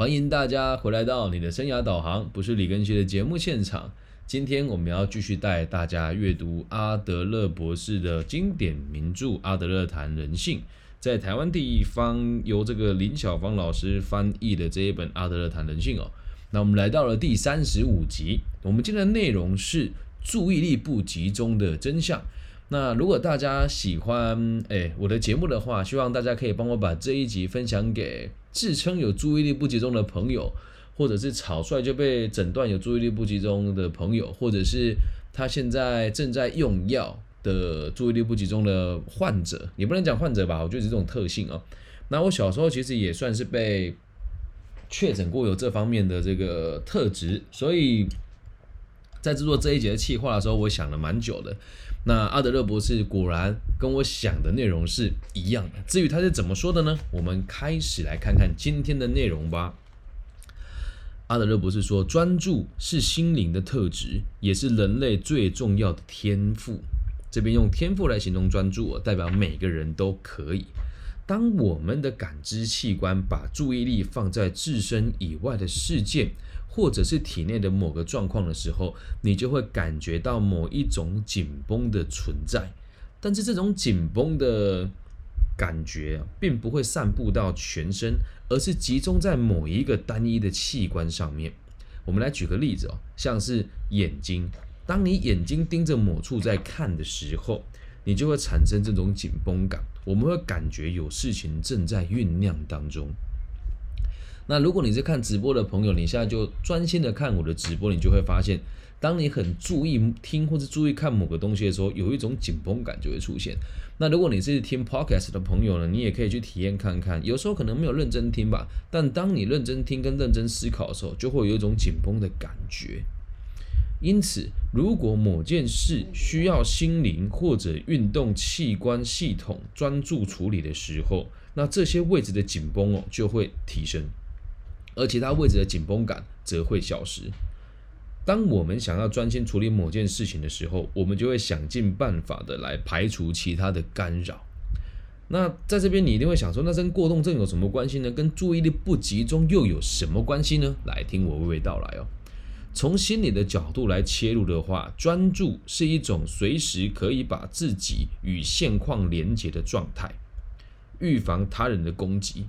欢迎大家回来到你的生涯导航，不是李根旭的节目现场。今天我们要继续带大家阅读阿德勒博士的经典名著《阿德勒谈人性》，在台湾地方由这个林小芳老师翻译的这一本《阿德勒谈人性》哦。那我们来到了第三十五集，我们今天的内容是注意力不集中的真相。那如果大家喜欢诶我的节目的话，希望大家可以帮我把这一集分享给自称有注意力不集中的朋友，或者是草率就被诊断有注意力不集中的朋友，或者是他现在正在用药的注意力不集中的患者，也不能讲患者吧，我觉得是这种特性啊。那我小时候其实也算是被确诊过有这方面的这个特质，所以在制作这一节的企划的时候，我想了蛮久的。那阿德勒博士果然跟我想的内容是一样的。至于他是怎么说的呢？我们开始来看看今天的内容吧。阿德勒博士说，专注是心灵的特质，也是人类最重要的天赋。这边用天赋来形容专注，代表每个人都可以。当我们的感知器官把注意力放在自身以外的事件。或者是体内的某个状况的时候，你就会感觉到某一种紧绷的存在。但是这种紧绷的感觉并不会散布到全身，而是集中在某一个单一的器官上面。我们来举个例子哦，像是眼睛，当你眼睛盯着某处在看的时候，你就会产生这种紧绷感。我们会感觉有事情正在酝酿当中。那如果你是看直播的朋友，你现在就专心的看我的直播，你就会发现，当你很注意听或者注意看某个东西的时候，有一种紧绷感就会出现。那如果你是听 podcast 的朋友呢，你也可以去体验看看，有时候可能没有认真听吧，但当你认真听跟认真思考的时候，就会有一种紧绷的感觉。因此，如果某件事需要心灵或者运动器官系统专注处理的时候，那这些位置的紧绷哦就会提升。而其他位置的紧绷感则会消失。当我们想要专心处理某件事情的时候，我们就会想尽办法的来排除其他的干扰。那在这边，你一定会想说，那跟过动症有什么关系呢？跟注意力不集中又有什么关系呢？来听我娓娓道来哦。从心理的角度来切入的话，专注是一种随时可以把自己与现况连接的状态，预防他人的攻击。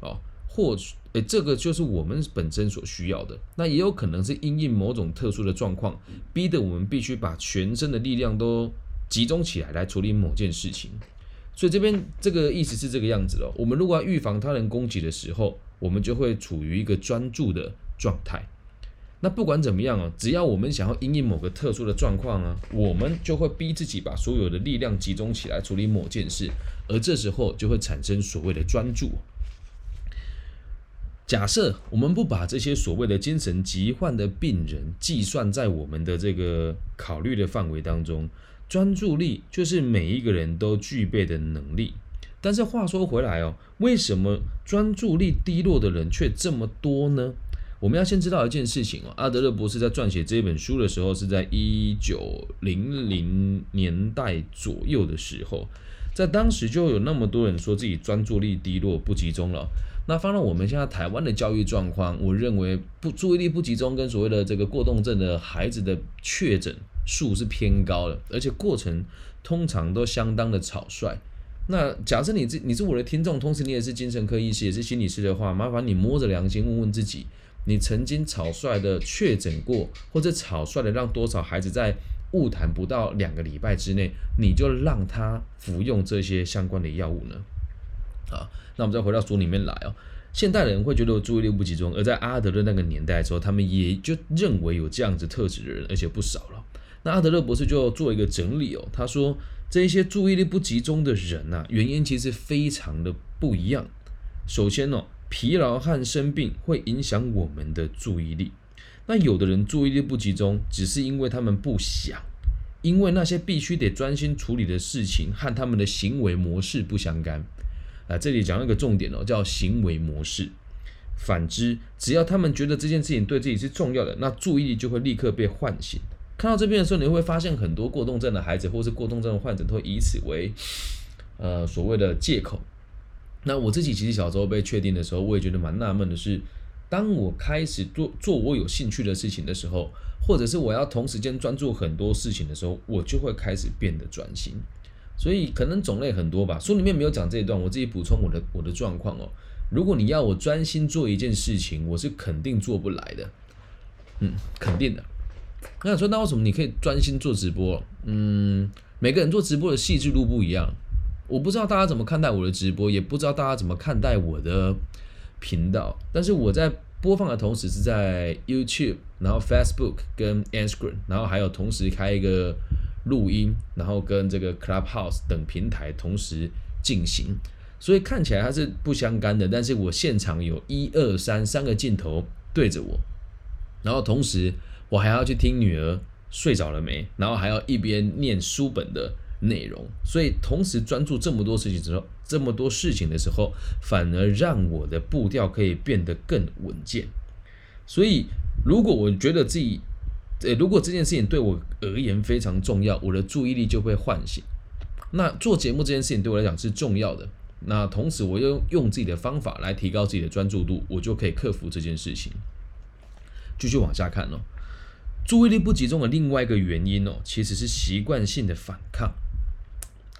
哦。或诶，这个就是我们本身所需要的。那也有可能是因应某种特殊的状况，逼得我们必须把全身的力量都集中起来来处理某件事情。所以这边这个意思是这个样子哦。我们如果要预防他人攻击的时候，我们就会处于一个专注的状态。那不管怎么样啊，只要我们想要因应某个特殊的状况啊，我们就会逼自己把所有的力量集中起来处理某件事，而这时候就会产生所谓的专注。假设我们不把这些所谓的精神疾患的病人计算在我们的这个考虑的范围当中，专注力就是每一个人都具备的能力。但是话说回来哦，为什么专注力低落的人却这么多呢？我们要先知道一件事情哦，阿德勒博士在撰写这本书的时候是在一九零零年代左右的时候，在当时就有那么多人说自己专注力低落不集中了。那放到我们现在台湾的教育状况，我认为不注意力不集中跟所谓的这个过动症的孩子的确诊数是偏高的，而且过程通常都相当的草率。那假设你这你是我的听众，同时你也是精神科医师，也是心理师的话，麻烦你摸着良心问问自己，你曾经草率的确诊过，或者草率的让多少孩子在误谈不到两个礼拜之内，你就让他服用这些相关的药物呢？啊？那我们再回到书里面来哦，现代人会觉得注意力不集中，而在阿德勒那个年代的时候，他们也就认为有这样子特质的人，而且不少了。那阿德勒博士就做一个整理哦，他说这一些注意力不集中的人呐，原因其实非常的不一样。首先哦，疲劳和生病会影响我们的注意力。那有的人注意力不集中，只是因为他们不想，因为那些必须得专心处理的事情和他们的行为模式不相干。啊，这里讲一个重点哦，叫行为模式。反之，只要他们觉得这件事情对自己是重要的，那注意力就会立刻被唤醒。看到这边的时候，你会发现很多过动症的孩子或是过动症的患者都会以此为呃所谓的借口。那我自己其实小时候被确定的时候，我也觉得蛮纳闷的是，当我开始做做我有兴趣的事情的时候，或者是我要同时间专注很多事情的时候，我就会开始变得专心。所以可能种类很多吧，书里面没有讲这一段，我自己补充我的我的状况哦。如果你要我专心做一件事情，我是肯定做不来的，嗯，肯定的。那说那为什么你可以专心做直播？嗯，每个人做直播的细致度不一样，我不知道大家怎么看待我的直播，也不知道大家怎么看待我的频道。但是我在播放的同时是在 YouTube，然后 Facebook 跟 Instagram，然后还有同时开一个录音，然后跟这个 Clubhouse 等平台同时进行。所以看起来它是不相干的，但是我现场有一二三三个镜头对着我，然后同时我还要去听女儿睡着了没，然后还要一边念书本的内容，所以同时专注这么多事情之后，这么多事情的时候，反而让我的步调可以变得更稳健。所以如果我觉得自己，呃，如果这件事情对我而言非常重要，我的注意力就会唤醒。那做节目这件事情对我来讲是重要的。那同时，我又用自己的方法来提高自己的专注度，我就可以克服这件事情。继续往下看哦，注意力不集中的另外一个原因哦，其实是习惯性的反抗。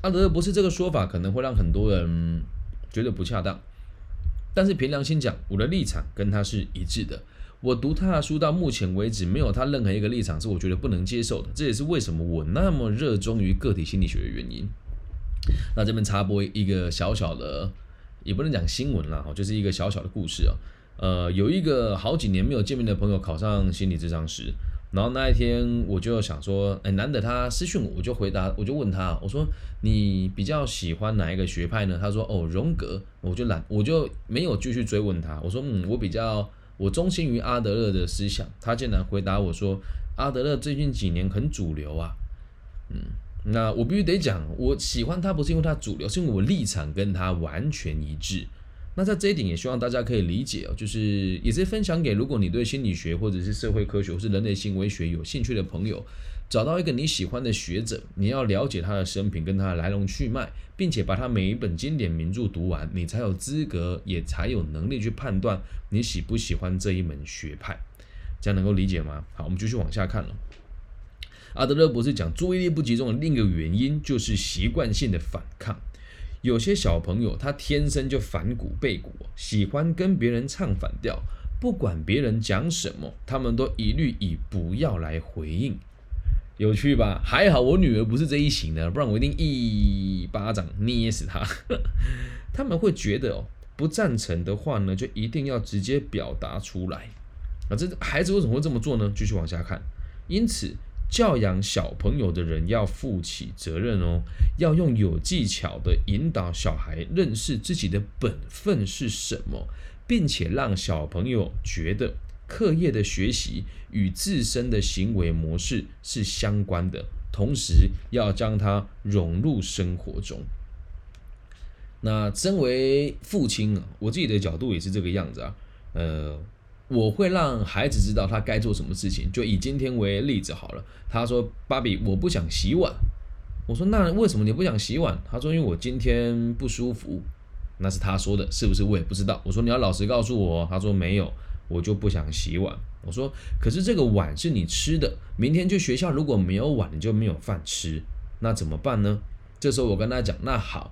阿德勒博士这个说法可能会让很多人觉得不恰当，但是凭良心讲，我的立场跟他是一致的。我读他的书到目前为止，没有他任何一个立场是我觉得不能接受的。这也是为什么我那么热衷于个体心理学的原因。那这边插播一个小小的，也不能讲新闻啦，就是一个小小的故事哦。呃，有一个好几年没有见面的朋友考上心理咨商师，然后那一天我就想说，哎，难得他私讯我，我就回答，我就问他，我说你比较喜欢哪一个学派呢？他说哦，荣格，我就懒，我就没有继续追问他。我说嗯，我比较我忠心于阿德勒的思想。他竟然回答我说，阿德勒最近几年很主流啊，嗯。那我必须得讲，我喜欢他不是因为他主流，是因为我立场跟他完全一致。那在这一点也希望大家可以理解哦，就是也是分享给如果你对心理学或者是社会科学或是人类行为学有兴趣的朋友，找到一个你喜欢的学者，你要了解他的生平跟他的来龙去脉，并且把他每一本经典名著读完，你才有资格也才有能力去判断你喜不喜欢这一门学派。这样能够理解吗？好，我们继续往下看了。阿德勒博士讲，注意力不集中的另一个原因就是习惯性的反抗。有些小朋友他天生就反骨背骨，喜欢跟别人唱反调，不管别人讲什么，他们都一律以不要来回应。有趣吧？还好我女儿不是这一型的，不然我一定一巴掌捏死她。他们会觉得哦，不赞成的话呢，就一定要直接表达出来。啊，这孩子为什么会这么做呢？继续往下看，因此。教养小朋友的人要负起责任哦，要用有技巧的引导小孩认识自己的本分是什么，并且让小朋友觉得课业的学习与自身的行为模式是相关的，同时要将它融入生活中。那身为父亲啊，我自己的角度也是这个样子啊，呃。我会让孩子知道他该做什么事情。就以今天为例子好了。他说：“芭比，我不想洗碗。”我说：“那为什么你不想洗碗？”他说：“因为我今天不舒服。”那是他说的，是不是？我也不知道。我说：“你要老实告诉我。”他说：“没有，我就不想洗碗。”我说：“可是这个碗是你吃的，明天去学校如果没有碗，你就没有饭吃，那怎么办呢？”这时候我跟他讲：“那好，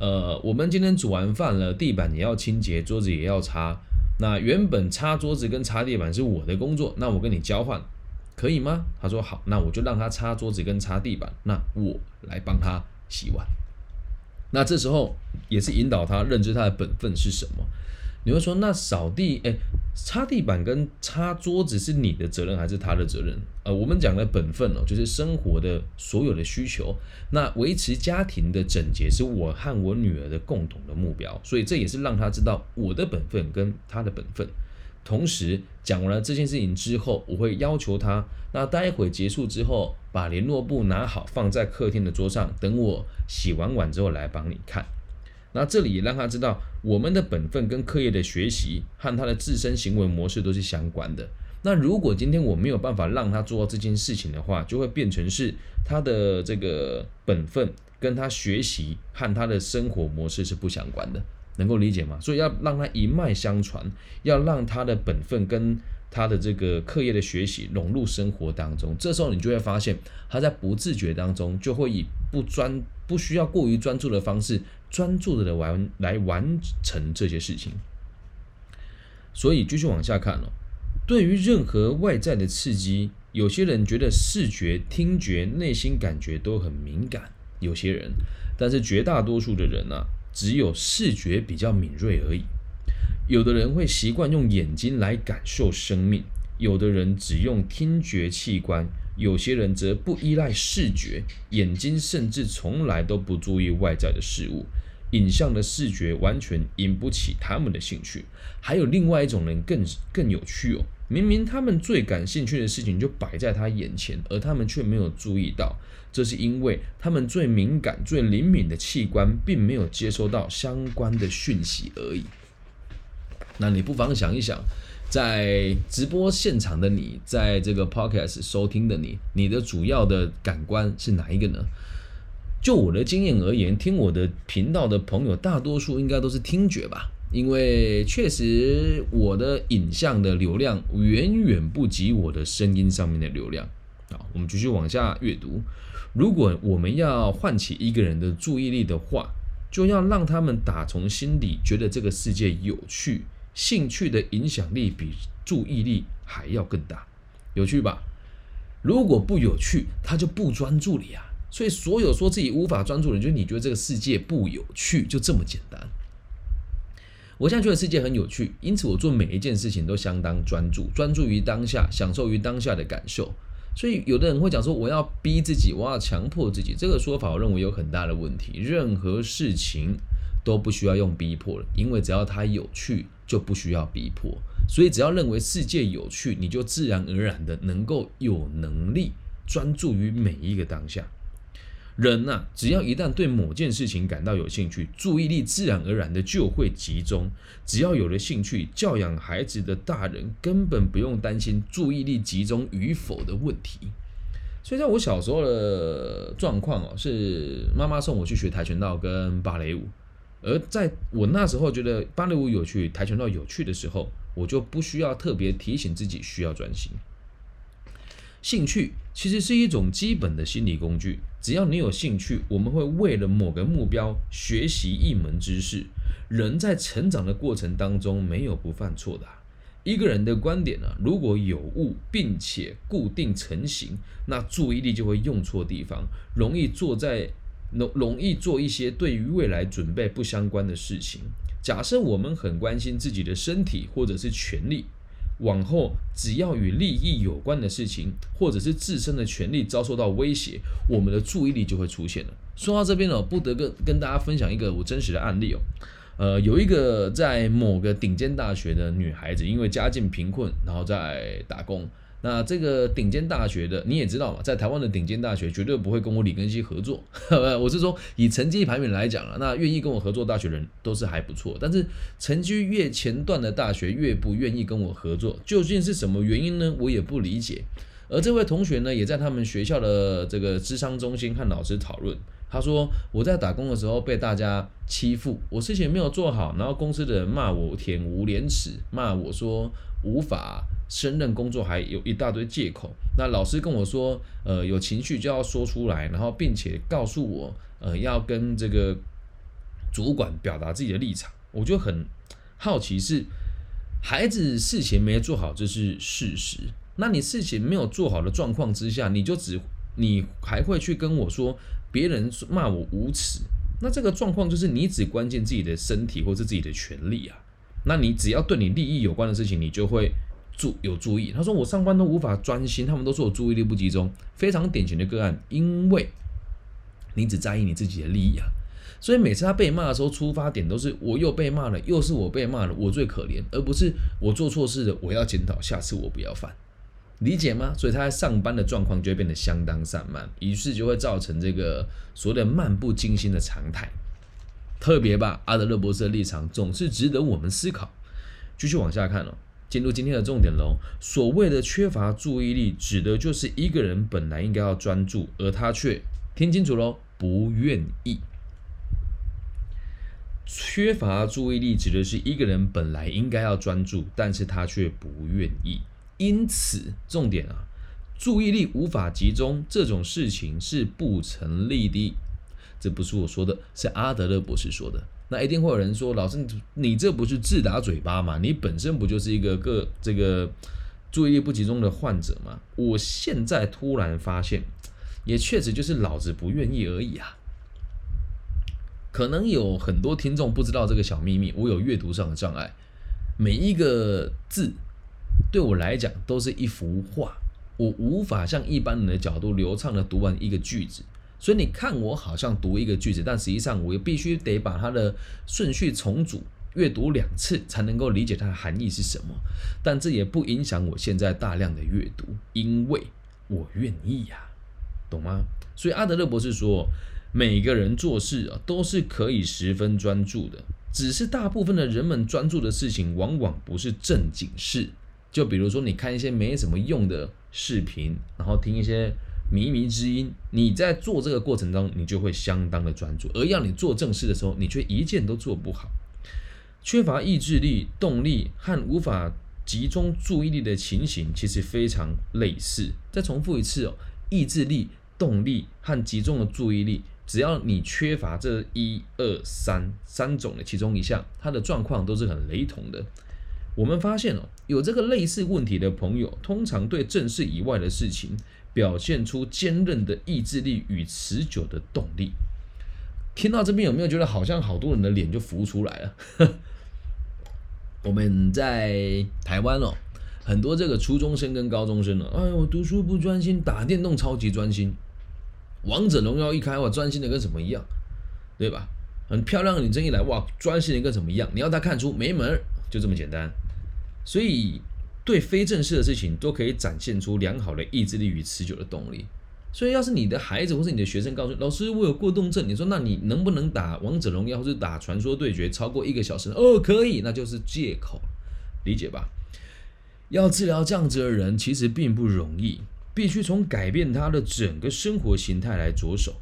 呃，我们今天煮完饭了，地板也要清洁，桌子也要擦。”那原本擦桌子跟擦地板是我的工作，那我跟你交换，可以吗？他说好，那我就让他擦桌子跟擦地板，那我来帮他洗碗。那这时候也是引导他认知他的本分是什么。你会说，那扫地、哎，擦地板跟擦桌子是你的责任还是他的责任？呃，我们讲的本分哦，就是生活的所有的需求。那维持家庭的整洁是我和我女儿的共同的目标，所以这也是让他知道我的本分跟他的本分。同时讲完了这件事情之后，我会要求他，那待会结束之后，把联络簿拿好放在客厅的桌上，等我洗完碗之后来帮你看。那这里也让他知道，我们的本分跟课业的学习和他的自身行为模式都是相关的。那如果今天我没有办法让他做到这件事情的话，就会变成是他的这个本分跟他学习和他的生活模式是不相关的。能够理解吗？所以要让他一脉相传，要让他的本分跟他的这个课业的学习融入生活当中。这时候你就会发现，他在不自觉当中就会以不专、不需要过于专注的方式，专注的来完来完成这些事情。所以继续往下看哦，对于任何外在的刺激，有些人觉得视觉、听觉、内心感觉都很敏感，有些人，但是绝大多数的人呢，只有视觉比较敏锐而已。有的人会习惯用眼睛来感受生命，有的人只用听觉器官，有些人则不依赖视觉，眼睛甚至从来都不注意外在的事物。影像的视觉完全引不起他们的兴趣，还有另外一种人更更有趣哦。明明他们最感兴趣的事情就摆在他眼前，而他们却没有注意到，这是因为他们最敏感、最灵敏的器官并没有接收到相关的讯息而已。那你不妨想一想，在直播现场的你，在这个 podcast 收听的你，你的主要的感官是哪一个呢？就我的经验而言，听我的频道的朋友，大多数应该都是听觉吧，因为确实我的影像的流量远远不及我的声音上面的流量。好，我们继续往下阅读。如果我们要唤起一个人的注意力的话，就要让他们打从心底觉得这个世界有趣，兴趣的影响力比注意力还要更大，有趣吧？如果不有趣，他就不专注了呀。所以，所有说自己无法专注的人，就是你觉得这个世界不有趣，就这么简单。我现在觉得世界很有趣，因此我做每一件事情都相当专注，专注于当下，享受于当下的感受。所以，有的人会讲说，我要逼自己，我要强迫自己，这个说法我认为有很大的问题。任何事情都不需要用逼迫了，因为只要它有趣，就不需要逼迫。所以，只要认为世界有趣，你就自然而然的能够有能力专注于每一个当下。人呐，只要一旦对某件事情感到有兴趣，注意力自然而然的就会集中。只要有了兴趣，教养孩子的大人根本不用担心注意力集中与否的问题。所以，在我小时候的状况哦，是妈妈送我去学跆拳道跟芭蕾舞。而在我那时候觉得芭蕾舞有趣、跆拳道有趣的时候，我就不需要特别提醒自己需要专心。兴趣其实是一种基本的心理工具。只要你有兴趣，我们会为了某个目标学习一门知识。人在成长的过程当中，没有不犯错的。一个人的观点呢，如果有误并且固定成型，那注意力就会用错地方，容易坐在容容易做一些对于未来准备不相关的事情。假设我们很关心自己的身体或者是权利。往后，只要与利益有关的事情，或者是自身的权利遭受到威胁，我们的注意力就会出现了。说到这边呢，不得跟跟大家分享一个我真实的案例哦。呃，有一个在某个顶尖大学的女孩子，因为家境贫困，然后在打工。那这个顶尖大学的你也知道嘛，在台湾的顶尖大学绝对不会跟我李根熙合作。我是说以成绩排名来讲啊，那愿意跟我合作大学人都是还不错。但是成绩越前段的大学越不愿意跟我合作，究竟是什么原因呢？我也不理解。而这位同学呢，也在他们学校的这个智商中心和老师讨论。他说我在打工的时候被大家欺负，我事情没有做好，然后公司的人骂我舔无廉耻，骂我说无法。胜任工作还有一大堆借口。那老师跟我说，呃，有情绪就要说出来，然后并且告诉我，呃，要跟这个主管表达自己的立场。我就很好奇，是孩子事情没做好，这是事实。那你事情没有做好的状况之下，你就只你还会去跟我说别人骂我无耻？那这个状况就是你只关心自己的身体或是自己的权利啊。那你只要对你利益有关的事情，你就会。注有注意，他说我上班都无法专心，他们都说我注意力不集中，非常典型的个案，因为你只在意你自己的利益啊，所以每次他被骂的时候，出发点都是我又被骂了，又是我被骂了，我最可怜，而不是我做错事了，我要检讨，下次我不要犯，理解吗？所以他在上班的状况就会变得相当散漫，于是就会造成这个所谓的漫不经心的常态。特别吧，阿德勒博士的立场总是值得我们思考。继续往下看哦。进入今天的重点喽。所谓的缺乏注意力，指的就是一个人本来应该要专注，而他却听清楚喽，不愿意。缺乏注意力指的是一个人本来应该要专注，但是他却不愿意。因此，重点啊，注意力无法集中这种事情是不成立的。这不是我说的，是阿德勒博士说的。那一定会有人说，老师，你这不是自打嘴巴吗？你本身不就是一个个这个注意力不集中的患者吗？我现在突然发现，也确实就是老子不愿意而已啊。可能有很多听众不知道这个小秘密，我有阅读上的障碍，每一个字对我来讲都是一幅画，我无法像一般人的角度流畅的读完一个句子。所以你看我好像读一个句子，但实际上我又必须得把它的顺序重组，阅读两次才能够理解它的含义是什么。但这也不影响我现在大量的阅读，因为我愿意呀，懂吗？所以阿德勒博士说。每个人做事啊，都是可以十分专注的，只是大部分的人们专注的事情，往往不是正经事。就比如说，你看一些没什么用的视频，然后听一些靡靡之音，你在做这个过程中，你就会相当的专注；而要你做正事的时候，你却一件都做不好。缺乏意志力、动力和无法集中注意力的情形，其实非常类似。再重复一次哦，意志力、动力和集中的注意力。只要你缺乏这一二三三种的其中一项，它的状况都是很雷同的。我们发现哦，有这个类似问题的朋友，通常对正事以外的事情表现出坚韧的意志力与持久的动力。听到这边有没有觉得好像好多人的脸就浮出来了？我们在台湾哦，很多这个初中生跟高中生呢，哎，我读书不专心，打电动超级专心。王者荣耀一开，哇，专心的跟什么一样，对吧？很漂亮的女生一来，哇，专心的跟什么一样？你要他看出没门，就这么简单。所以，对非正式的事情都可以展现出良好的意志力与持久的动力。所以，要是你的孩子或是你的学生告诉老师我有过动症，你说那你能不能打王者荣耀或是打传说对决超过一个小时？哦，可以，那就是借口，理解吧？要治疗这样子的人，其实并不容易。必须从改变他的整个生活形态来着手。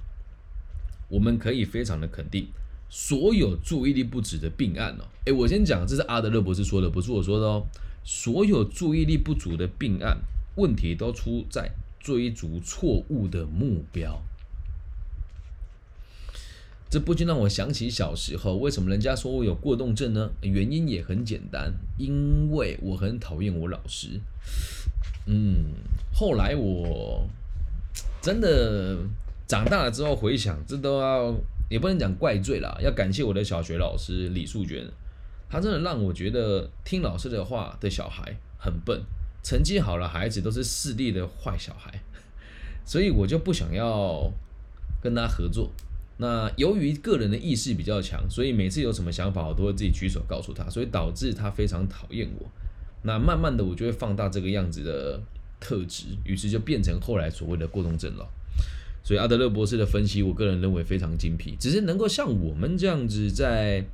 我们可以非常的肯定，所有注意力不止的病案哦，诶，我先讲，这是阿德勒博士说的，不是我说的哦。所有注意力不足的病案，问题都出在追逐错误的目标。这不禁让我想起小时候，为什么人家说我有过动症呢？原因也很简单，因为我很讨厌我老师。嗯，后来我真的长大了之后回想，这都要也不能讲怪罪啦，要感谢我的小学老师李素娟，他真的让我觉得听老师的话的小孩很笨，成绩好了孩子都是势利的坏小孩，所以我就不想要跟他合作。那由于个人的意识比较强，所以每次有什么想法，我都会自己举手告诉他，所以导致他非常讨厌我。那慢慢的，我就会放大这个样子的特质，于是就变成后来所谓的过动症了。所以阿德勒博士的分析，我个人认为非常精辟。只是能够像我们这样子在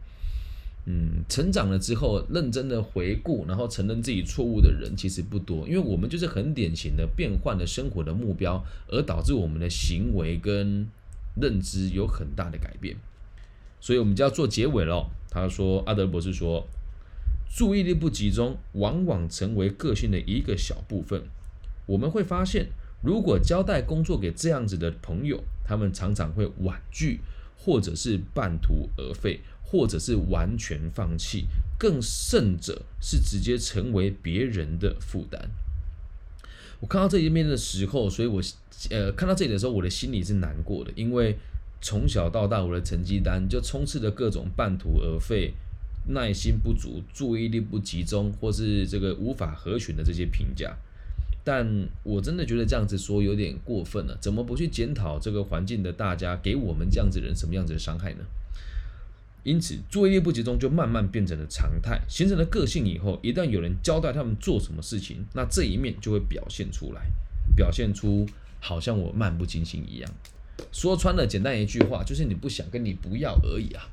嗯成长了之后，认真的回顾，然后承认自己错误的人，其实不多。因为我们就是很典型的变换了生活的目标，而导致我们的行为跟认知有很大的改变。所以我们就要做结尾了。他说，阿德博士说。注意力不集中，往往成为个性的一个小部分。我们会发现，如果交代工作给这样子的朋友，他们常常会婉拒，或者是半途而废，或者是完全放弃，更甚者是直接成为别人的负担。我看到这一面的时候，所以我呃看到这里的时候，我的心里是难过的，因为从小到大，我的成绩单就充斥着各种半途而废。耐心不足、注意力不集中，或是这个无法合群的这些评价，但我真的觉得这样子说有点过分了。怎么不去检讨这个环境的大家给我们这样子人什么样子的伤害呢？因此，注意力不集中就慢慢变成了常态，形成了个性以后，一旦有人交代他们做什么事情，那这一面就会表现出来，表现出好像我漫不经心一样。说穿了，简单一句话，就是你不想跟你不要而已啊。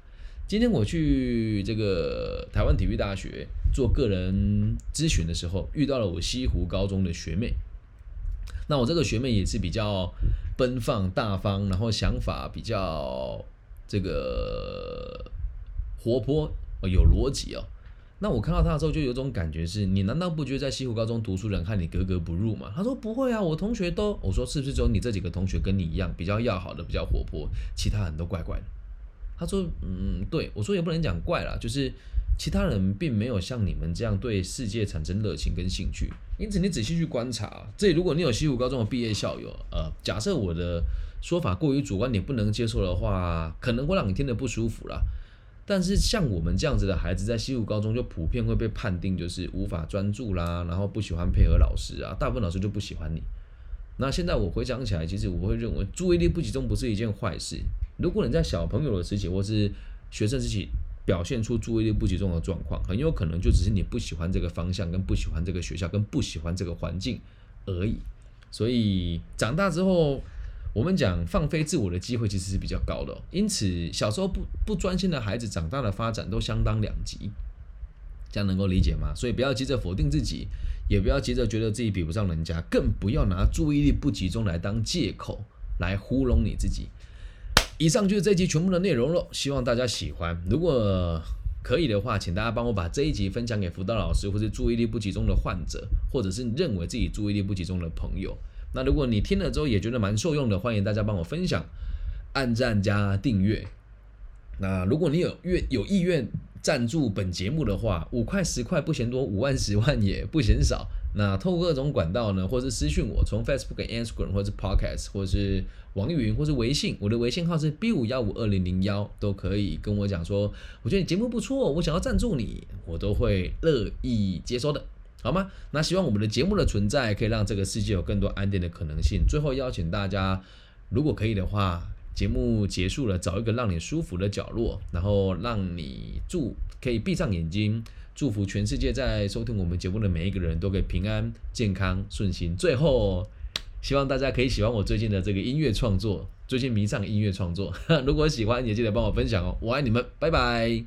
今天我去这个台湾体育大学做个人咨询的时候，遇到了我西湖高中的学妹。那我这个学妹也是比较奔放大方，然后想法比较这个活泼、有逻辑哦。那我看到他的时候，就有种感觉是：你难道不觉得在西湖高中读书人和你格格不入吗？他说不会啊，我同学都……我说是不是只有你这几个同学跟你一样比较要好的、比较活泼，其他人都怪怪的？他说嗯，对我说也不能讲怪啦，就是其他人并没有像你们这样对世界产生热情跟兴趣。因此你仔细去观察，这里如果你有西湖高中的毕业校友，呃，假设我的说法过于主观，你不能接受的话，可能会让你听得不舒服啦。但是像我们这样子的孩子，在西湖高中就普遍会被判定就是无法专注啦，然后不喜欢配合老师啊，大部分老师就不喜欢你。那现在我回想起来，其实我会认为注意力不集中不是一件坏事。如果你在小朋友的时期或是学生时期表现出注意力不集中的状况，很有可能就只是你不喜欢这个方向，跟不喜欢这个学校，跟不喜欢这个环境而已。所以长大之后。我们讲放飞自我的机会其实是比较高的，因此小时候不不专心的孩子，长大的发展都相当两极，这样能够理解吗？所以不要急着否定自己，也不要急着觉得自己比不上人家，更不要拿注意力不集中来当借口来糊弄你自己。以上就是这集全部的内容了，希望大家喜欢。如果可以的话，请大家帮我把这一集分享给辅导老师，或是注意力不集中的患者，或者是认为自己注意力不集中的朋友。那如果你听了之后也觉得蛮受用的，欢迎大家帮我分享、按赞加订阅。那如果你有愿有意愿赞助本节目的话，五块十块不嫌多，五万十万也不嫌少。那透过各种管道呢，或是私讯我，从 Facebook、Instagram 或是 Podcast，或是网易云，或是微信，我的微信号是 B 五幺五二零零幺，都可以跟我讲说，我觉得你节目不错，我想要赞助你，我都会乐意接收的。好吗？那希望我们的节目的存在可以让这个世界有更多安定的可能性。最后邀请大家，如果可以的话，节目结束了，找一个让你舒服的角落，然后让你祝可以闭上眼睛，祝福全世界在收听我们节目的每一个人都可以平安、健康、顺心。最后，希望大家可以喜欢我最近的这个音乐创作，最近迷上音乐创作。如果喜欢，也记得帮我分享哦。我爱你们，拜拜。